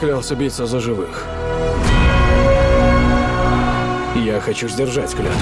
поклялся биться за живых. Я хочу сдержать клятву.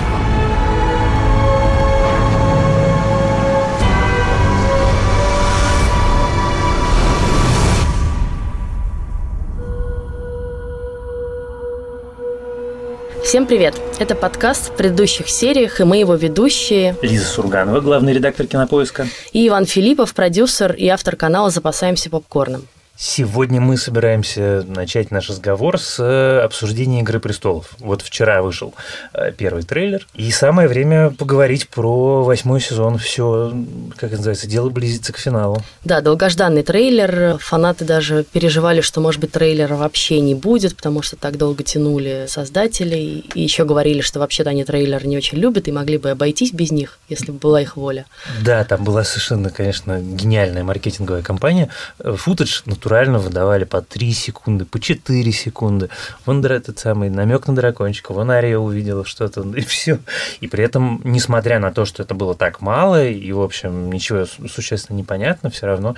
Всем привет! Это подкаст в предыдущих сериях, и мы его ведущие Лиза Сурганова, главный редактор «Кинопоиска». и Иван Филиппов, продюсер и автор канала «Запасаемся попкорном». Сегодня мы собираемся начать наш разговор с э, обсуждения «Игры престолов». Вот вчера вышел э, первый трейлер, и самое время поговорить про восьмой сезон. Все, как это называется, дело близится к финалу. Да, долгожданный трейлер. Фанаты даже переживали, что, может быть, трейлера вообще не будет, потому что так долго тянули создателей. И еще говорили, что вообще-то они трейлер не очень любят и могли бы обойтись без них, если бы была их воля. Да, там была совершенно, конечно, гениальная маркетинговая кампания. Э, Футаж натурально выдавали по 3 секунды, по 4 секунды. Вон этот самый намек на дракончика, вон Ария увидела что-то, и все. И при этом, несмотря на то, что это было так мало, и, в общем, ничего су- существенно не понятно, все равно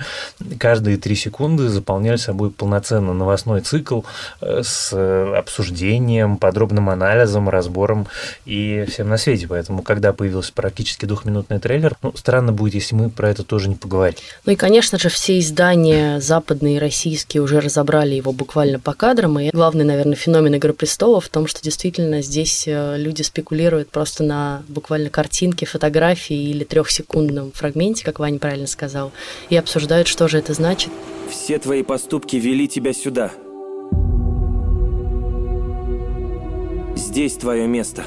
каждые 3 секунды заполняли собой полноценный новостной цикл э, с обсуждением, подробным анализом, разбором и всем на свете. Поэтому, когда появился практически двухминутный трейлер, ну, странно будет, если мы про это тоже не поговорим. Ну и, конечно же, все издания западные российские уже разобрали его буквально по кадрам. И главный, наверное, феномен «Игры престолов» в том, что действительно здесь э, люди спекулируют просто на буквально картинке, фотографии или трехсекундном фрагменте, как Ваня правильно сказал, и обсуждают, что же это значит. Все твои поступки вели тебя сюда. Здесь твое место.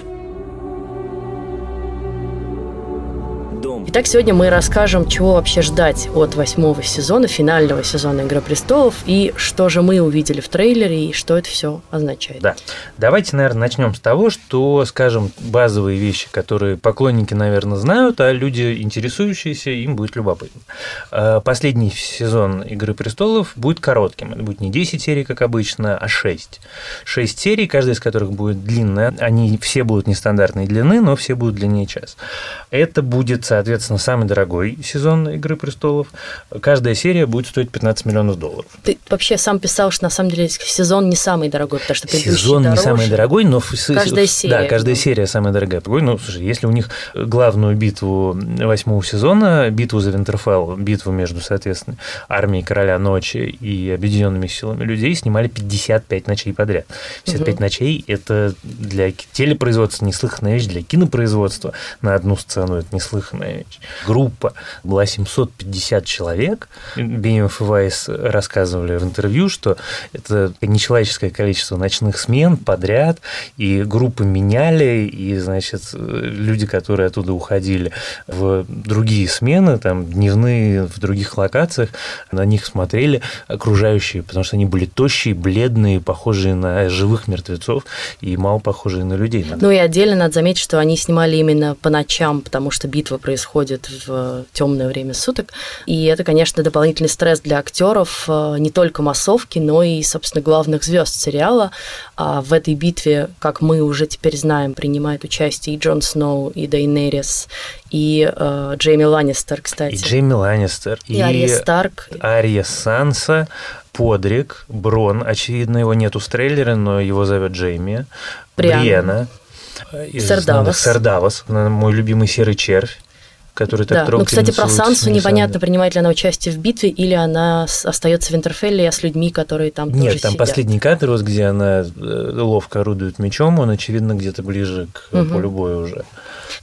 Итак, сегодня мы расскажем, чего вообще ждать от восьмого сезона, финального сезона «Игры престолов», и что же мы увидели в трейлере, и что это все означает. Да. Давайте, наверное, начнем с того, что, скажем, базовые вещи, которые поклонники, наверное, знают, а люди, интересующиеся, им будет любопытно. Э, Последний сезон «Игры престолов» будет коротким. Это будет не 10 серий, как обычно, а 6. 6 серий, каждая из которых будет длинная. Они все будут нестандартной длины, но все будут длиннее час. Это будет, соответственно, самый дорогой сезон «Игры престолов». Каждая серия будет стоить 15 миллионов долларов. Ты вообще сам писал, что на самом деле сезон не самый дорогой, потому что Сезон не дороже. самый дорогой, но... Каждая серия, Да, каждая да. серия самая дорогая. Ну, слушай, если у них главную битву восьмого сезона, битву за Винтерфелл, битву между, соответственно, армией Короля Ночи и объединенными силами людей, снимали 55 ночей подряд. 55 ночей – это для телепроизводства неслыханная вещь, для кинопроизводства на одну сцену это неслыханная вещь. Группа была 750 человек. Бенемов и Вайс рассказывали в интервью, что это нечеловеческое количество ночных смен подряд, и группы меняли, и, значит, люди, которые оттуда уходили в другие смены, там, дневные в других локациях, на них смотрели окружающие, потому что они были тощие, бледные, похожие на живых мертвецов и мало похожие на людей. Ну и отдельно надо заметить, что они снимали именно по ночам, потому что битва происходит в темное время суток. И это, конечно, дополнительный стресс для актеров э, не только массовки, но и, собственно, главных звезд сериала. А в этой битве, как мы уже теперь знаем, принимает участие и Джон Сноу, и Дейнерис, и э, Джейми Ланнистер, кстати. И Джейми Ланнистер, И Ария Старк. Ария Санса, Подрик, Брон, очевидно, его нету в трейлере, но его зовет Джейми, Брианна. Бриена, из Сэр «Знамя Давос. Сэр Давос, мой любимый серый червь, который так Да, ну, трогательно кстати, про Сансу непонятно, принимает ли она участие в битве, или она остается в Винтерфелле, а с людьми, которые там Нет, тоже там сидят. последний кадр, вот где она э, ловко орудует мечом, он, очевидно, где-то ближе к Мгм. полю боя уже.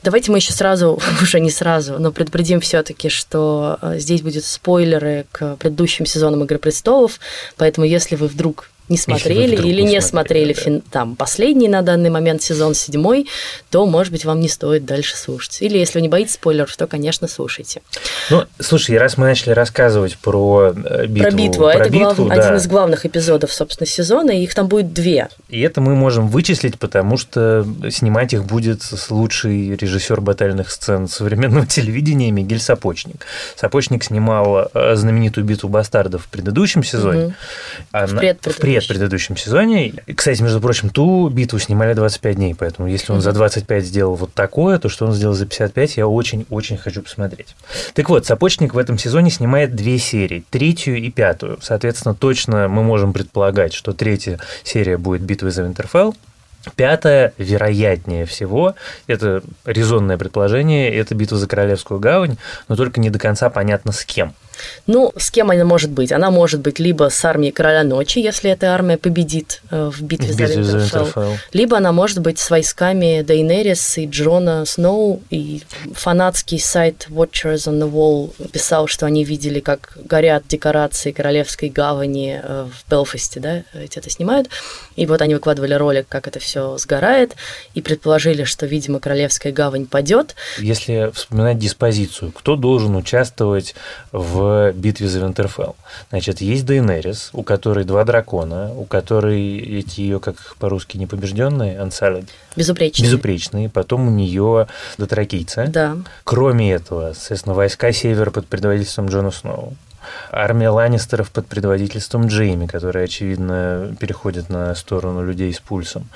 Давайте мы еще сразу, уже не сразу, но предупредим все-таки, что э, здесь будут спойлеры к предыдущим сезонам Игры престолов, поэтому если вы вдруг не смотрели или не смотрели, смотрели да. фин- там последний на данный момент сезон седьмой, то, может быть, вам не стоит дальше слушать. Или если вы не боитесь спойлеров, то, конечно, слушайте. Ну, слушай, раз мы начали рассказывать про э, битву, про битву, а про это глав- битву, один да, из главных эпизодов, собственно, сезона, и их там будет две. И это мы можем вычислить, потому что снимать их будет лучший режиссер батальных сцен современного телевидения Мигель Сапочник. Сапочник снимал э, знаменитую битву бастардов в предыдущем сезоне. Мгм. а В предпредыдущем. В предыдущем сезоне. И, Кстати, между прочим, ту битву снимали 25 дней, поэтому если он за 25 сделал вот такое, то что он сделал за 55, я очень-очень хочу посмотреть. Так вот, Сапочник в этом сезоне снимает две серии, третью и пятую. Соответственно, точно мы можем предполагать, что третья серия будет «Битва за Винтерфелл», Пятое, вероятнее всего, это резонное предположение, это битва за Королевскую гавань, но только не до конца понятно с кем. Ну, с кем она может быть? Она может быть либо с армией Короля Ночи, если эта армия победит э, в битве, В битве за Винтерфелл. Винтерфелл. Либо она может быть с войсками Дейнерис и Джона Сноу. И фанатский сайт Watchers on the Wall писал, что они видели, как горят декорации Королевской гавани э, в Белфасте, да, эти это снимают. И вот они выкладывали ролик, как это все сгорает, и предположили, что, видимо, Королевская гавань падет. Если вспоминать диспозицию, кто должен участвовать в битве за Винтерфелл? Значит, есть Дейнерис, у которой два дракона, у которой эти ее, как по-русски, непобежденные, Unsullied, Безупречно. безупречные, потом у нее дотракийцы. Да. Кроме этого, соответственно, войска Севера под предводительством Джона Сноу. Армия Ланнистеров под предводительством Джейми, которая, очевидно, переходит на сторону людей с пульсом.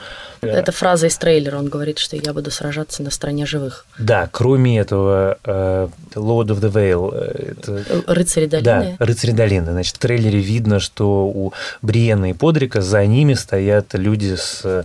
Это фраза из трейлера. Он говорит, что я буду сражаться на стороне живых. Да, кроме этого, э, Lord of the Vale, э, это Рыцари долины. Да, рыцари долины. Значит, в трейлере видно, что у Бриена и Подрика за ними стоят люди с э,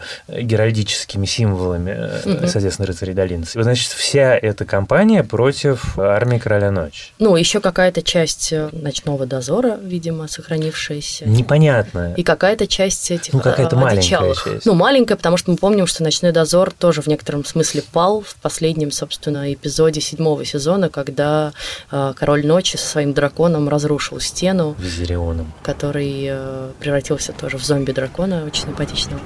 геральдическими символами, э, Мгм. соответственно, рыцарей долины. Значит, вся эта компания против армии Короля Ночи. Ну, еще какая-то часть э, ночного дозора, видимо, сохранившаяся. Непонятно. И какая-то часть этих Ну, какая-то э, маленькая часть. Ну, маленькая, потому что мы помним, что ночной дозор тоже в некотором смысле пал в последнем, собственно, эпизоде седьмого сезона, когда э, король ночи со своим драконом разрушил стену, Визирионом. который э, превратился тоже в зомби-дракона, очень симпатичного.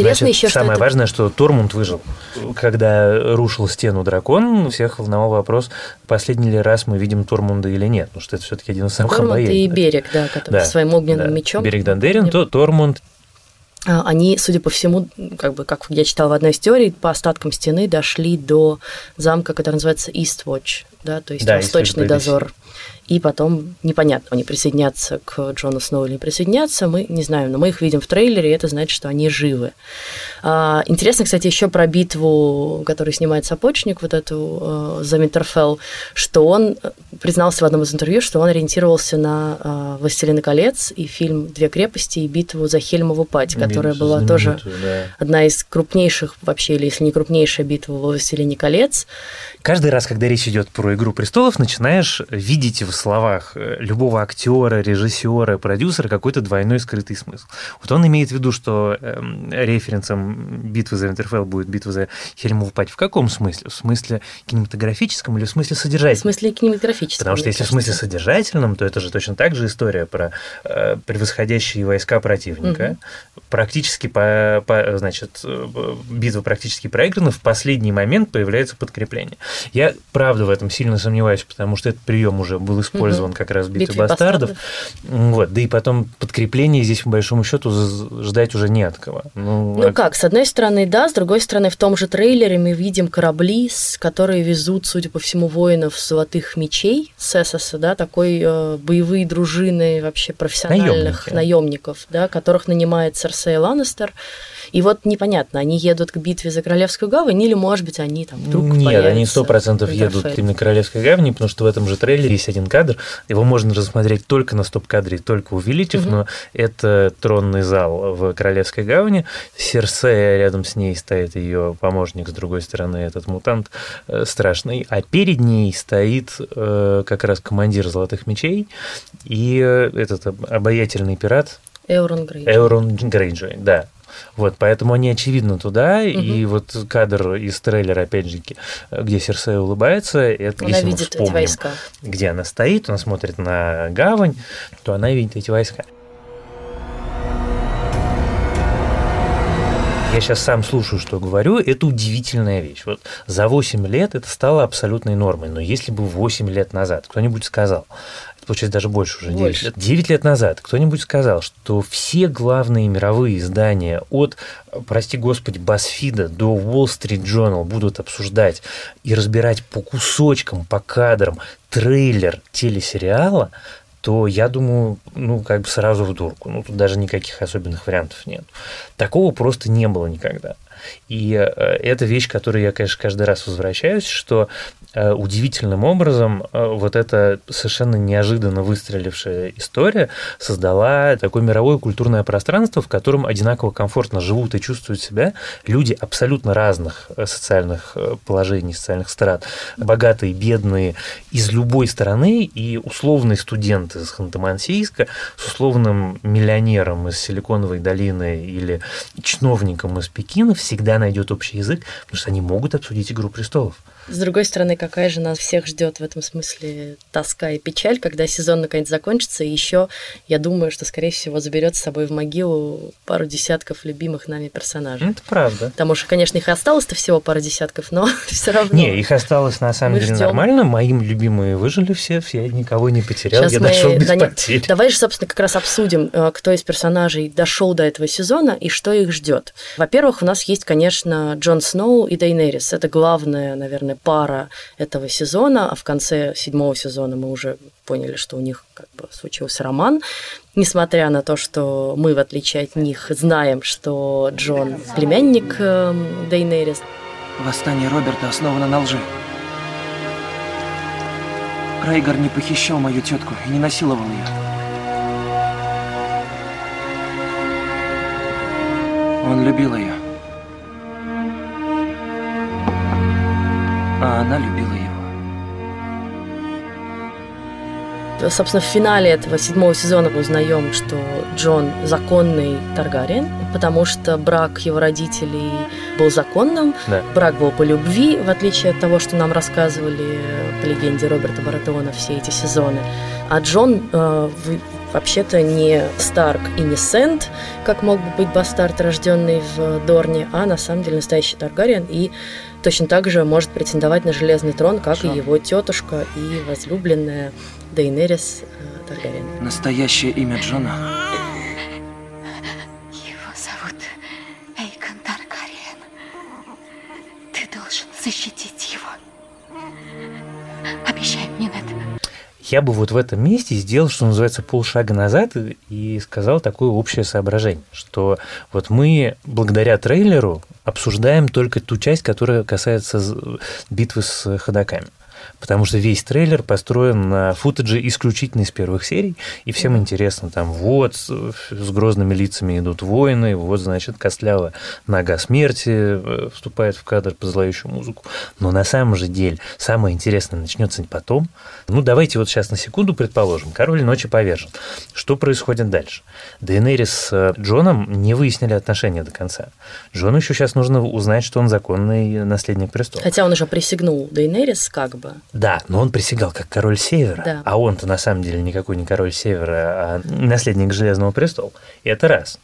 Интересно значит, еще, что самое это- важное, что Тормунд выжил. Когда рушил стену дракон, всех волновал вопрос, последний ли раз мы видим Тормунда или нет, потому что это все-таки один из самых Тормот и берег, да, который Да, своим огненным да. мечом. Берег Дандерин, то Тормунд Они, судя по всему, как бы, как я читала в одной из теорий, по остаткам стены дошли до замка, который называется Eastwatch, да, то есть Да, восточный Eastwatch дозор. И потом непонятно, они присоединятся к Джону Сноу или не присоединятся, мы не знаем, но мы их видим в трейлере, и это значит, что они живы. А, интересно, кстати, еще про битву, которую снимает Сапочник, вот эту э, за Винтерфелл, что он э, признался в одном из интервью, что он ориентировался на э, «Властелина колец» и фильм «Две крепости» и битву за Хельмову пать, которая была тоже да. одна из крупнейших вообще, или если не крупнейшая битва во «Властелине колец». Каждый раз, когда речь идет про «Игру престолов», начинаешь видеть в словах э, любого актера, режиссера, продюсера какой-то двойной скрытый смысл. Вот он имеет в виду, что эм, референсом битвы за Винтерфелл будет битва за Хельмову пать. В каком смысле? В смысле кинематографическом или в смысле В содержательном? смысле кинематографического. Потому что если в кажется. смысле содержательном, то это же точно так же история про э, превосходящие войска противника. Практически, по, по- значит, э, битва практически проиграна, в последний момент появляется подкрепление. Я, правда, в этом сильно сомневаюсь, потому что этот прием уже был использован Мгм. как раз в битве бастардов. бастардов. Вот, да и потом подкрепление здесь, по большому счету, ждать уже не от кого. Ну, Ну а- как, с одной стороны, да, с другой стороны, в том же трейлере мы видим корабли, которые везут, судя по всему, воинов золотых мечей с Эссоса, да, такой э, боевые дружины вообще профессиональных Наёмники. наемников, да, которых нанимает Серсея Ланнистер. И вот непонятно, они едут к битве за Королевскую гавань, или, может быть, они там вдруг Нет, появятся они сто процентов едут именно к Королевской гавани, потому что в этом же трейлере есть один кадр. Его можно рассмотреть только на стоп-кадре, только увеличив, Мгм. но это тронный зал в Королевской гавани. Серсея рядом с ней стоит ее помощник, с другой стороны этот мутант э, страшный, а перед ней стоит э, как раз командир Золотых Мечей и э, этот об- обаятельный пират Эурон Грей. Эурон Грейджой, да. Вот, поэтому они, очевидно, туда, и вот кадр из трейлера, опять же, где Серсея улыбается, это Она если мы видит эти вспомним, войска. где она стоит, она смотрит на гавань, то она видит эти войска. Я сейчас сам слушаю, что говорю, это удивительная вещь. Вот за 8 лет это стало абсолютной нормой. Но если бы 8 лет назад кто-нибудь сказал, получается даже больше уже, 9 Больше. лет. 9 лет назад кто-нибудь сказал, что все главные мировые издания от, прости господи, Басфида до Wall Street Journal будут обсуждать и разбирать по кусочкам, по кадрам трейлер телесериала, то я думаю, ну, как бы сразу в дурку. Ну, тут даже никаких особенных вариантов нет. Такого просто не было никогда. И э, это вещь, к которой я, конечно, каждый раз возвращаюсь, что э, удивительным образом э, вот эта совершенно неожиданно выстрелившая история создала такое мировое культурное пространство, в котором одинаково комфортно живут и чувствуют себя люди абсолютно разных социальных положений, социальных страт, богатые, бедные, из любой стороны, и условный студент из Ханты-Мансийска с условным миллионером из Силиконовой долины или чиновником из Пекина всегда найдет общий язык, потому что они могут обсудить «Игру престолов». С другой стороны, какая же нас всех ждет в этом смысле тоска и печаль, когда сезон наконец закончится, и еще, я думаю, что, скорее всего, заберет с собой в могилу пару десятков любимых нами персонажей. Это правда. Потому что, конечно, их осталось-то всего пару десятков, но все равно. Не, их осталось на самом Мы деле ждем. нормально. Мои любимые выжили все, все, я никого не потерял, Сейчас я мы дошел без потерь. Давай же, собственно, как раз обсудим, э, кто из персонажей дошел до этого сезона и что их ждет. Во-первых, у нас есть, конечно, Джон Сноу и Дейнерис. Это главная, наверное, пара этого сезона, а в конце седьмого сезона мы уже поняли, что у них как бы случился роман. Несмотря на то, что мы, в отличие от них, знаем, что Джон племянник эм, Дейнерис. Восстание Роберта основано на лжи. Крейгор не похищал мою тетку и не насиловал ее. Он любил ее. А она любила его. Собственно, в финале этого седьмого сезона мы узнаем, что Джон законный Таргариен, потому что брак его родителей был законным, Да. брак был по любви, в отличие от того, что нам рассказывали по легенде Роберта Баратеона все эти сезоны. А Джон э, в- вообще-то не Старк и не Сент, как мог бы быть бастард, рожденный в Дорне, а на самом деле настоящий Таргариен и точно так же может претендовать на железный трон, как Джон. и его тетушка и возлюбленная Дейнерис э, Таргариен. Настоящее имя Джона Его зовут Эйкон Таргариен. Ты должен защитить его. Обещай мне, Нед. Я бы вот в этом месте сделал, что называется, полшага назад и- сказал такое общее соображение, что вот мы благодаря трейлеру обсуждаем только ту часть, которая касается битвы с ходаками. Потому что весь трейлер построен на футаже исключительно из первых серий, и всем интересно, там, вот, с грозными лицами идут воины, вот, значит, костлявая нога смерти э, вступает в кадр по зловещую музыку. Но на самом же деле самое интересное начнется потом. Ну, давайте вот сейчас на секунду предположим, король ночи повержен. Что происходит дальше? Дейнерис с э, Джоном не выяснили отношения до конца. Джону еще сейчас нужно узнать, что он законный наследник престола. Хотя он уже присягнул Дейнерис, как бы. Да, но он присягал как король Севера, Да. а он-то на самом деле никакой не король Севера, а наследник Железного престола. И это раз.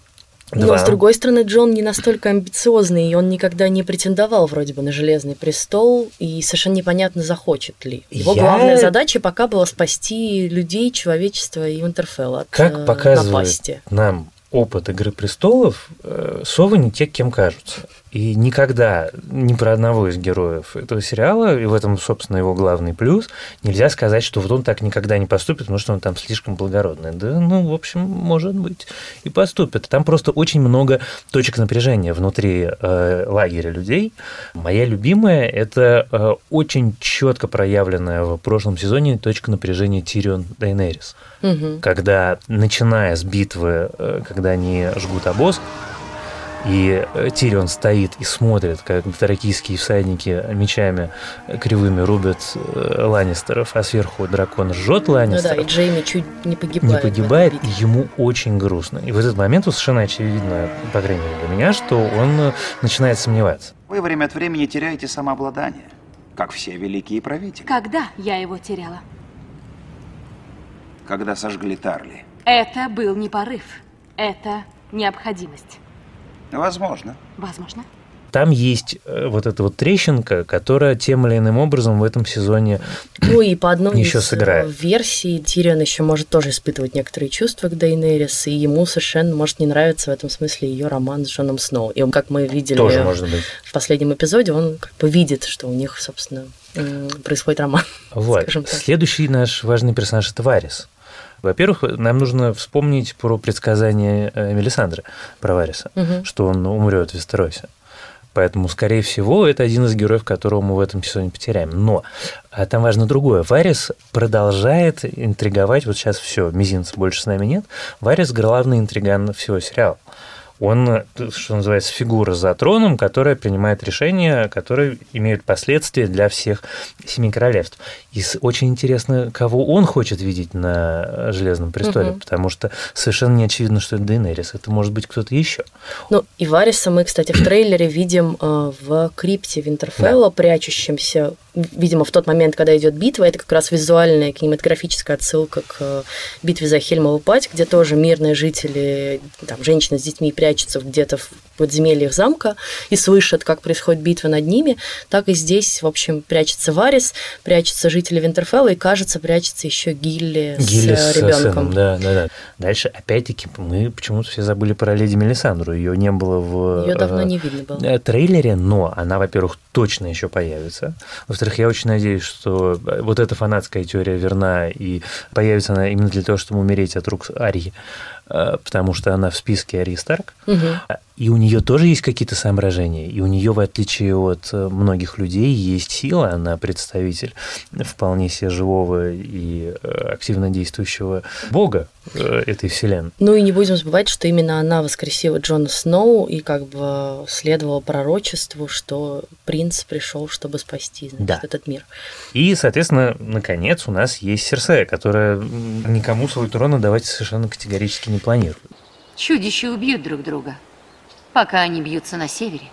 Но, Два. с другой стороны, Джон не настолько амбициозный, и он никогда не претендовал вроде бы на Железный престол, и совершенно непонятно, захочет ли. Его Я- главная задача пока была спасти людей, человечество и Интерфелл от Как э, показывает напасти. нам опыт «Игры престолов», э, совы не те, кем кажутся. И никогда ни про одного из героев этого сериала, и в этом, собственно, его главный плюс, нельзя сказать, что вот он так никогда не поступит, потому что он там слишком благородный. Да, ну, в общем, может быть, и поступит. Там просто очень много точек напряжения внутри э, лагеря людей. Моя любимая – это э, очень четко проявленная в прошлом сезоне точка напряжения Тирион Дайнерис Мгм. когда, начиная с битвы, э, когда они жгут обоз, и э, Тирион стоит и смотрит, как таракийские всадники мечами кривыми рубят э, Ланнистеров, а сверху дракон жжет Ну да, Ланнистеров, и Джейми чуть не не погибает. этой погибает, и ему очень грустно. И в этот момент совершенно очевидно, по крайней мере для меня, что он э, начинает сомневаться. Вы время от времени теряете самообладание, как все великие правители, Когда я его теряла? когда сожгли Тарли. Это был не порыв. Это необходимость. Возможно. Возможно. там есть э, вот эта вот трещинка, которая тем или иным образом в этом сезоне Ну и по одной Еще из сыграет. э, версий Тирион еще может тоже испытывать некоторые чувства к Дейнерис, и ему совершенно может не нравиться в этом смысле ее роман с Джоном Сноу. И он, как мы видели тоже может быть. в последнем эпизоде, он как бы видит, что у них, собственно, м, происходит роман. Вот. Следующий наш важный персонаж – это Варис. Во-первых, нам нужно вспомнить про предсказание э, Мелисандры, про Вариса, Мгм. что он умрет в Вестеросе. Поэтому, скорее всего, это один из героев, которого мы в этом сезоне потеряем. Но а там важно другое. Варис продолжает интриговать. Вот сейчас все, мизинца больше с нами нет. Варис – главный интриган всего сериала. Он, э, что называется, фигура за троном, которая принимает решения, которые имеют последствия для всех семи королевств. И очень интересно, кого он хочет видеть на Железном престоле, Мгм. потому что совершенно не очевидно, что это Дейнерис. Это может быть кто-то еще. Ну, и Вариса мы, кстати, в трейлере видим э, в крипте Винтерфелла, прячущемся, видимо, в тот момент, когда идет битва. Это как раз визуальная кинематографическая отсылка к э, битве за Хельмову пать, где тоже мирные жители, там, женщины с детьми прячутся где-то в подземельях замка и слышат, как происходит битва над ними. Так и здесь, в общем, прячется Варис, прячутся жители Винтерфелла, и, кажется, прячется еще Гилли, Гилли с с ребенком. сыном, да, да, да. Дальше, опять-таки, мы почему-то все забыли про леди Мелисандру. Ее не было в Ее давно э, не видно было. э, трейлере, но она, во-первых, точно еще появится. Во-вторых, я очень надеюсь, что э, вот эта фанатская теория верна, и появится она именно для того, чтобы умереть от рук Арии, э, потому что она в списке Арии Старк. Мгм. И у нее тоже есть какие-то соображения. И у нее, в отличие от э, многих людей, есть сила. Она представитель вполне себе живого и э, активно действующего бога э, этой вселенной. Ну и не будем забывать, что именно она воскресила Джона Сноу и как бы следовала пророчеству, что принц пришел, чтобы спасти значит, Да. этот мир. И, соответственно, наконец у нас есть Серсея, которая никому свой трон отдавать совершенно категорически не планирует. Чудища убьют друг друга, пока они бьются на севере.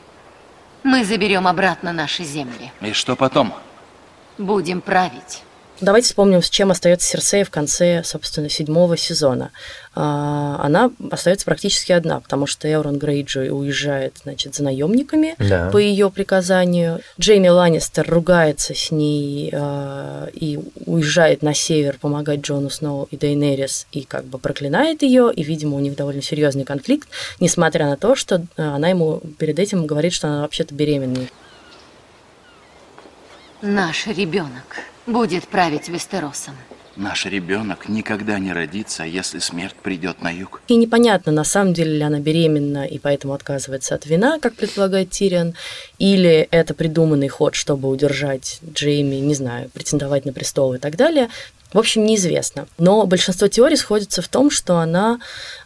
Мы заберем обратно наши земли. И что потом? Будем править. Давайте вспомним, с чем остается Серсея в конце, собственно, седьмого сезона. А, Она остается практически одна, потому что Эурон Грейджой уезжает, значит, за наемниками Да. по ее приказанию. Джейми Ланнистер ругается с ней а, и уезжает на север помогать Джону Сноу и Дейнерис и как бы проклинает ее, и, видимо, у них довольно серьезный конфликт, несмотря на то, что а, она ему перед этим говорит, что она вообще-то беременна. Наш ребенок будет править Вестеросом. Наш ребенок никогда не родится, если смерть придет на юг. И непонятно, на самом деле ли она беременна и поэтому отказывается от вина, как предполагает Тирион, или это придуманный ход, чтобы удержать Джейми, не знаю, претендовать на престол и так далее. В общем, неизвестно. Но большинство теорий сходится в том, что она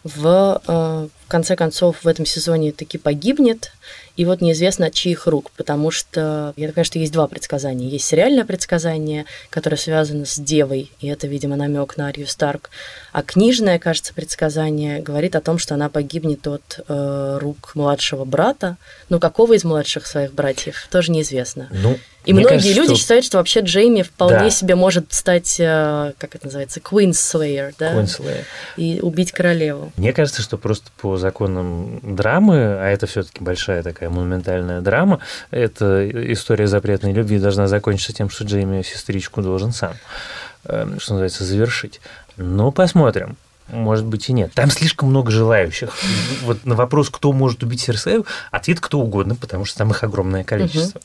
в, э, в конце концов в этом сезоне таки погибнет, и вот неизвестно от чьих рук, потому что, я так понимаю, что есть два предсказания. Есть сериальное предсказание, которое связано с Девой, и это, видимо, намек на Арию Старк. А книжное, кажется, предсказание говорит о том, что она погибнет от э, рук младшего брата. Ну, какого из младших своих братьев, тоже неизвестно. Ну, И мне многие кажется, люди что считают, что вообще Джейми вполне Да. себе может стать, э, как это называется, Queen Slayer, да? Queenslayer. И убить королеву. Мне кажется, что просто по законам драмы, а это все-таки большая такая монументальная драма, эта история запретной любви должна закончиться тем, что Джейми сестричку должен сам, э, что называется, завершить. Но посмотрим. Может быть и нет. Там слишком много желающих. Вот на вопрос, кто может убить Серсею, ответ кто угодно, потому что там их огромное количество.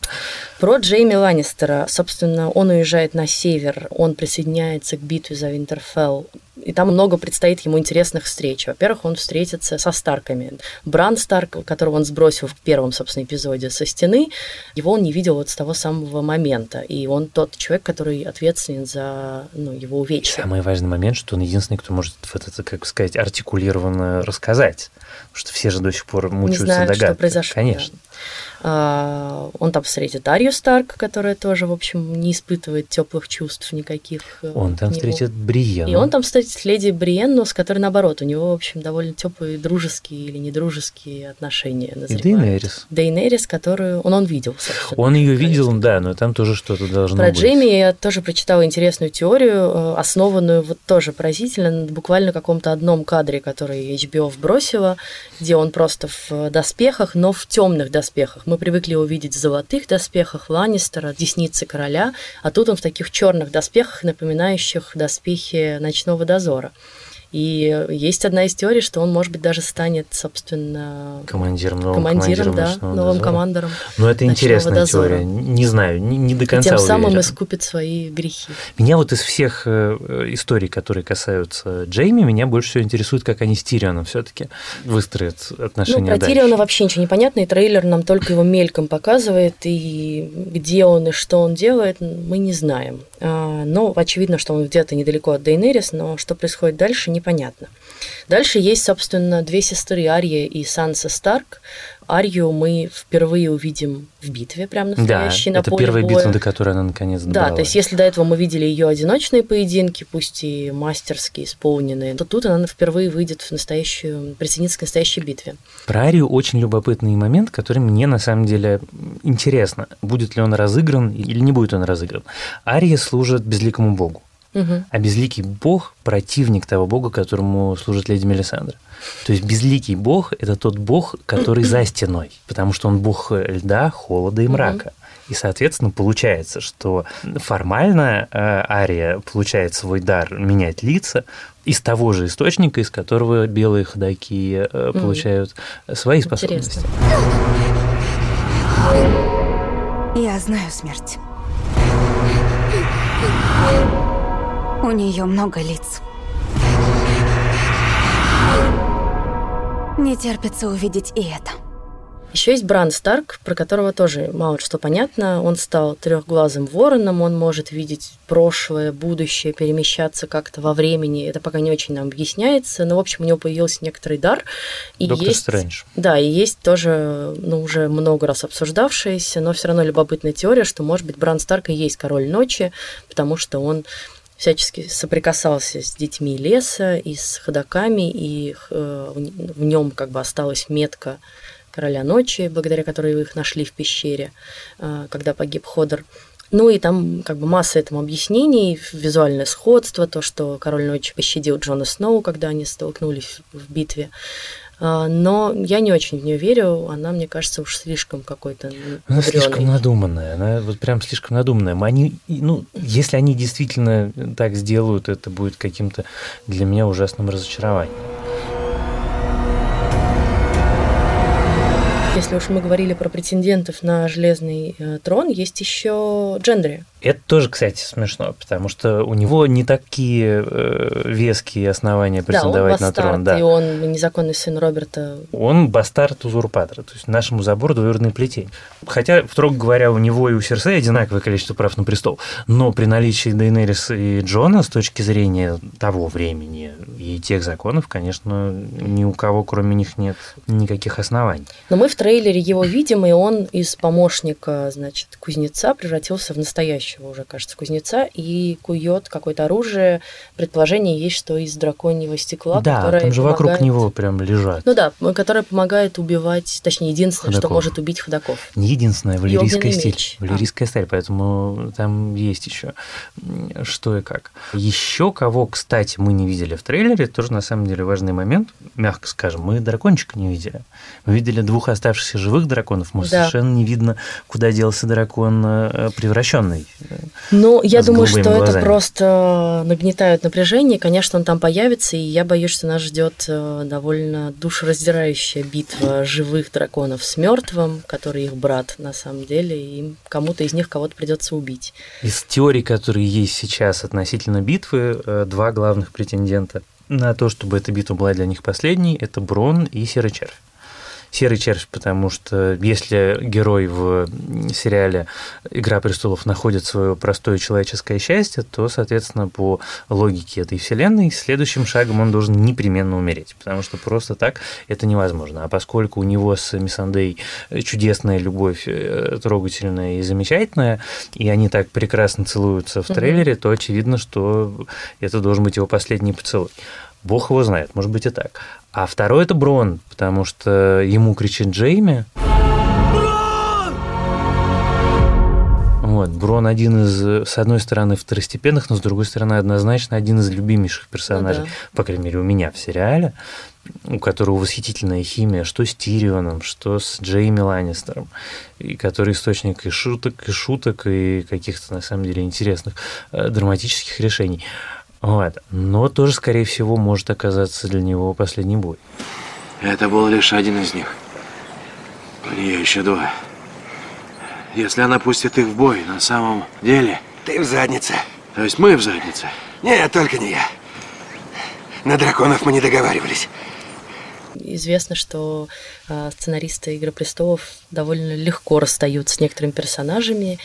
Про Джейми Ланнистера. Собственно, он уезжает на север, он присоединяется к битве за Винтерфелл. И там много предстоит ему интересных встреч. Во-первых, он встретится со Старками. Бран Старк, которого он сбросил в первом, собственно, эпизоде со стены, его он не видел вот с того самого момента. И он тот человек, который ответственен за ну, его И увечья. самый важный момент, что он единственный, кто может вот это, как сказать, артикулированно рассказать. Потому что все же до сих пор мучаются знают, что догадками. произошло, Конечно. А, Он там встретит Арию Старк, которая тоже, в общем, не испытывает теплых чувств никаких. э, Он там встретит Бриену. И он там встретит леди Бриенну, с которой, наоборот, у него, в общем, довольно теплые дружеские или недружеские отношения. И назревают. Дейнерис. Дейнерис, которую он, он видел. Он ее Конечно. видел, да, но там тоже что-то должно Про быть. Джейми я тоже прочитала интересную теорию, э, основанную вот тоже поразительно, буквально каком-то одном кадре, который HBO вбросила, где он просто в доспехах, но в темных доспехах доспехах. Мы привыкли его видеть в золотых доспехах Ланнистера, десницы короля, а тут он в таких черных доспехах, напоминающих доспехи ночного дозора. И есть одна из теорий, что он, может быть, даже станет, собственно, Командиром, новым командиром, да, ночного новым дозора. командором. Но это интересная дозора. теория. Не знаю, не, не до И конца тем самым уверен. искупит свои грехи. Меня вот из всех э, э, историй, которые касаются Джейми, меня больше всего интересует, как они с Тирионом все-таки выстроят отношения Ну, про дальше. Тириона вообще ничего не понятно, и трейлер нам только его мельком показывает, и где он и что он делает, мы не знаем. А, Но очевидно, что он где-то недалеко от Дейнерис, но что происходит дальше, непонятно. Дальше есть, собственно, две сестры Ария и Санса Старк. Арию мы впервые увидим в битве, прям Да, настоящей, на это поле первая боя. битва, до которой она наконец Да, добралась. то есть если до этого мы видели ее одиночные поединки, пусть и мастерски исполненные, то тут она впервые выйдет в настоящую, присоединится к настоящей битве. Про Арию очень любопытный момент, который мне на самом деле интересно. Будет ли он разыгран или не будет он разыгран. Ария служит безликому богу. Мгм. А безликий бог – противник того бога, которому служит леди Мелисандра. То есть безликий бог – это тот бог, который за стеной, потому что он бог льда, холода и мрака. И, соответственно, получается, что формально э, Ария получает свой дар менять лица из того же источника, из которого белые ходаки э, получают свои способности. Интересно. Я знаю смерть. У нее много лиц. Не терпится увидеть и это. Еще есть Бран Старк, про которого тоже мало что понятно. Он стал трехглазым вороном, он может видеть прошлое, будущее, перемещаться как-то во времени. Это пока не очень нам объясняется, но, в общем, у него появился некоторый дар. И Доктор есть, Стрэндж. Да, и есть тоже, ну, уже много раз обсуждавшаяся, но все равно любопытная теория, что, может быть, Бран Старк и есть король ночи, потому что он всячески соприкасался с детьми леса и с ходоками, и э, в нем как бы осталась метка короля ночи, благодаря которой их нашли в пещере, э, когда погиб Ходор. Ну и там как бы масса этому объяснений, визуальное сходство, то, что король ночи пощадил Джона Сноу, когда они столкнулись в битве. А, Но я не очень в нее верю, она, мне кажется, уж слишком какой-то Она слишком надуманная, она вот прям слишком надуманная. Они, ну, если они действительно так сделают, это будет каким-то для меня ужасным разочарованием. Если уж мы говорили про претендентов на железный э, трон, есть еще Джендри. Это тоже, кстати, смешно, потому что у него не такие э, веские основания Да, он претендовать на бастард, трон. Да. и он незаконный сын Роберта. Он бастард узурпатора, то есть нашему забору двоюродный плетень. Хотя, строго говоря, у него и у Серсея одинаковое количество прав на престол, но при наличии Дейнерис и Джона с точки зрения того времени и тех законов, конечно, ни у кого кроме них нет никаких оснований. Но мы в трейлере его видим, и он из помощника, значит, кузнеца превратился в настоящего уже, кажется, кузнеца и кует какое-то оружие. Предположение есть, что из драконьего стекла, да, которое там же вокруг помогает- него прям лежат. Ну да, которое помогает убивать, точнее, единственное, что Ходоков. может убить ходаков. Не единственная валерийская стиль. меч. А. Валерийская сталь, поэтому там есть еще что и как. Еще кого, кстати, мы не видели в трейлере, тоже на самом деле важный момент, мягко скажем, мы дракончика не видели. Мы видели двух оставшихся живых драконов, но Да. совершенно не видно, куда делся дракон э, превращенный. Ну, я думаю, что голубыми это глазами. просто нагнетают напряжение. Конечно, он там появится, и я боюсь, что нас ждет э, довольно душераздирающая битва живых драконов с мертвым, который их брат на самом деле, и кому-то из них кого-то придется убить. Из теорий, которые есть сейчас относительно битвы, э, два главных претендента на то, чтобы эта битва была для них последней, это Брон и Серый Червь. Серый червь, потому что если герой в сериале «Игра престолов» находит свое простое человеческое счастье, то, соответственно, по логике этой вселенной, следующим шагом он должен непременно умереть, потому что просто так это невозможно. А поскольку у него с Миссандей чудесная любовь, э, трогательная и замечательная, и они так прекрасно целуются в трейлере, то очевидно, что это должен быть его последний поцелуй. Бог его знает, может быть и так. А второй это Брон, потому что ему кричит Джейми. Вот, Вот. Брон один из, с одной стороны, второстепенных, но с другой стороны, однозначно один из любимейших персонажей, Ну да. по крайней мере, у меня в сериале, у которого восхитительная химия, что с Тирионом, что с Джейми Ланнистером, и который источник и шуток, и шуток, и каких-то, на самом деле, интересных э, драматических решений. Вот. Но тоже, скорее всего, может оказаться для него последний бой. Это был лишь один из них. У нее еще два. Если она пустит их в бой, на самом деле... Ты в заднице. То есть мы в заднице. Нет, только не я. На драконов мы не договаривались. Известно, что э, сценаристы «Игры престолов» довольно легко расстаются с некоторыми персонажами,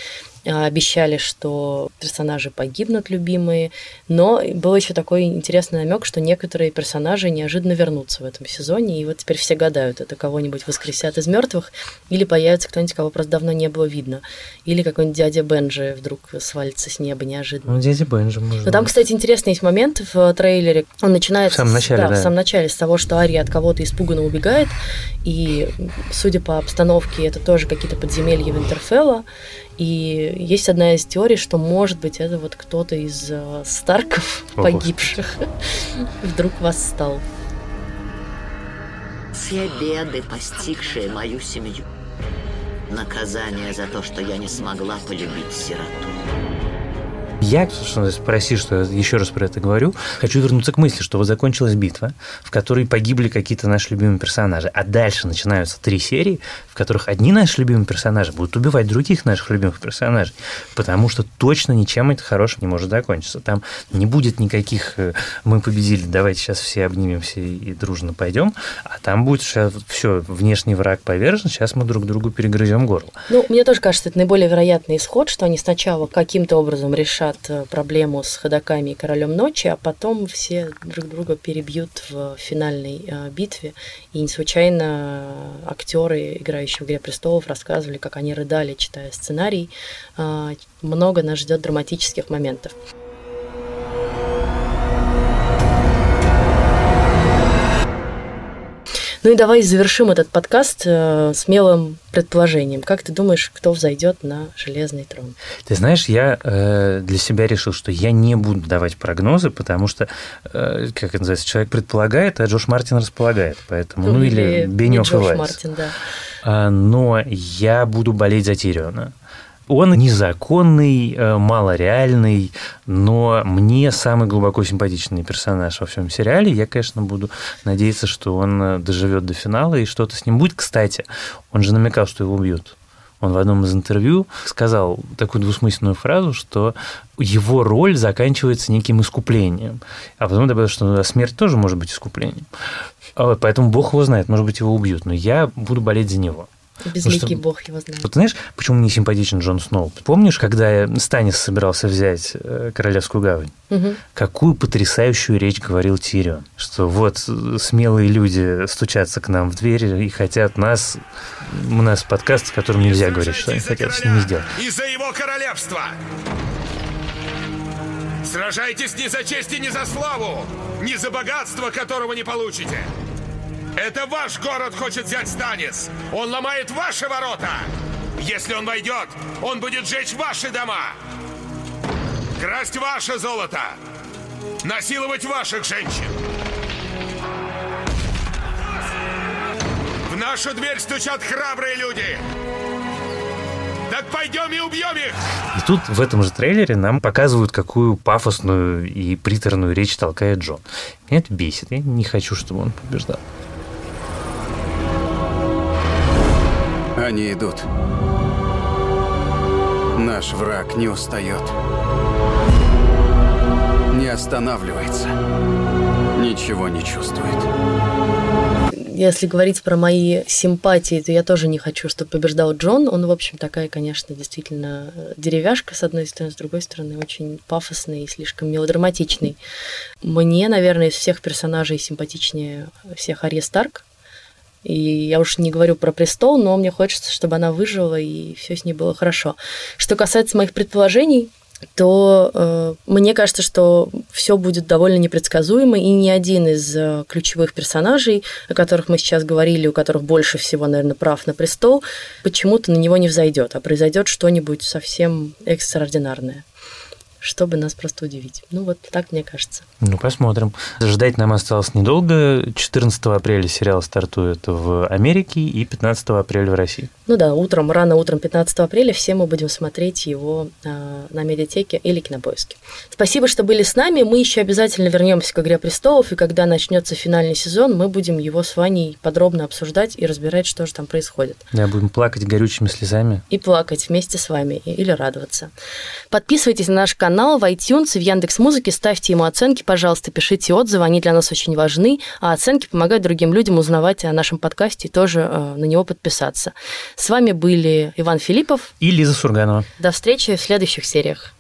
обещали, что персонажи погибнут любимые, но был еще такой интересный намек, что некоторые персонажи неожиданно вернутся в этом сезоне, и вот теперь все гадают, это кого-нибудь воскресят из мертвых, или появится кто-нибудь, кого просто давно не было видно, или какой-нибудь дядя Бенджи вдруг свалится с неба неожиданно. Ну, дядя Бенджи, может Но там, быть. кстати, интересный есть момент в трейлере. Он начинается В самом начале, да, да. в самом начале с того, что Ария от кого-то испуганно убегает, и, судя по обстановке, это тоже какие-то подземелья Винтерфелла. И есть одна из теорий, что, может быть, это вот кто-то из э, Старков О, погибших вдруг восстал. Все беды, постигшие мою семью. Наказание за то, что я не смогла полюбить сироту. Я, называется, прости, что я еще раз про это говорю, хочу вернуться к мысли, что вот закончилась битва, в которой погибли какие-то наши любимые персонажи, а дальше начинаются три серии, в которых одни наши любимые персонажи будут убивать других наших любимых персонажей, потому что точно ничем это хорошим не может закончиться. Там не будет никаких э, «мы победили, давайте сейчас все обнимемся и, дружно пойдем», а там будет все, внешний враг повержен, сейчас мы друг другу перегрызем горло. Ну, мне тоже кажется, это наиболее вероятный исход, что они сначала каким-то образом решат э, проблему с ходаками и королем ночи, а потом все друг друга перебьют в финальной э, битве. И не случайно актеры, играющие в «Игре престолов», рассказывали, как они рыдали, читая сценарий. Э, Много нас ждет драматических моментов. Ну и давай завершим этот подкаст э, смелым предположением. Как ты думаешь, кто взойдет на железный трон? Ты знаешь, я э, для себя решил, что я не буду давать прогнозы, потому что, э, как это называется, человек предполагает, а Джош Мартин располагает. Поэтому, ну, или, не Бенёв и Джош. Мартин, да. А, но я буду болеть за Тириона. Он незаконный, э, малореальный, но мне самый глубоко симпатичный персонаж во всем сериале. Я, конечно, буду надеяться, что он э, доживет до финала и что-то с ним будет. Кстати, он же намекал, что его убьют. Он в одном из интервью сказал такую двусмысленную фразу, что его роль заканчивается неким искуплением. А потом добавил, что смерть тоже может быть искуплением. А Поэтому Бог его знает, может быть, его убьют. Но я буду болеть за него. Безликий что- бог его знает. Вот знаешь, почему мне симпатичен Джон Сноу? Помнишь, когда Станис собирался взять э, Королевскую гавань? Мгм. Какую потрясающую речь говорил Тирион, что вот э, смелые люди стучатся к нам в дверь и хотят нас... У нас подкаст, в котором нельзя говорить, что они хотят с ними сделать. И за его королевство! Сражайтесь не за честь и не за славу, не за богатство, которого не получите. Это ваш город хочет взять Станис. Он ломает ваши ворота. Если он войдет, он будет жечь ваши дома. Красть ваше золото. Насиловать ваших женщин. В нашу дверь стучат храбрые люди. Так пойдем и убьем их! И тут в этом же трейлере нам показывают, какую пафосную и приторную речь толкает Джон. Меня это бесит. Я не хочу, чтобы он побеждал. Они идут. Наш враг не устает. Не останавливается. Ничего не чувствует. Если говорить про мои симпатии, то я тоже не хочу, чтобы побеждал Джон. Он, в общем, такая, конечно, действительно э, деревяшка, с одной стороны, с другой стороны, очень пафосный и слишком мелодраматичный. Мне, наверное, из всех персонажей симпатичнее всех Арья Старк. И я уж не говорю про престол, но мне хочется, чтобы она выжила и все с ней было хорошо. Что касается моих предположений, то э, мне кажется, что все будет довольно непредсказуемо, и ни один из э, ключевых персонажей, о которых мы сейчас говорили, у которых больше всего, наверное, прав на престол, почему-то на него не взойдет, а произойдет что-нибудь совсем экстраординарное чтобы нас просто удивить. Ну вот так мне кажется. Ну, посмотрим. Ждать нам осталось недолго. 14 апреля сериал стартует в Америке и 15 апреля в России. Ну да, утром, рано утром 15 апреля все мы будем смотреть его э, на медиатеке или кинопоиске. Спасибо, что были с нами. Мы еще обязательно вернемся к «Игре престолов», и когда начнется финальный сезон, мы будем его с Ваней подробно обсуждать и разбирать, что же там происходит. Да, будем плакать горючими слезами. И плакать вместе с вами или радоваться. Подписывайтесь на наш канал в iTunes и в Яндекс Музыке, ставьте ему оценки, пожалуйста, пишите отзывы, они для нас очень важны, а оценки помогают другим людям узнавать о нашем подкасте и тоже э, на него подписаться. С вами были Иван Филиппов и Лиза Сурганова. До встречи в следующих сериях.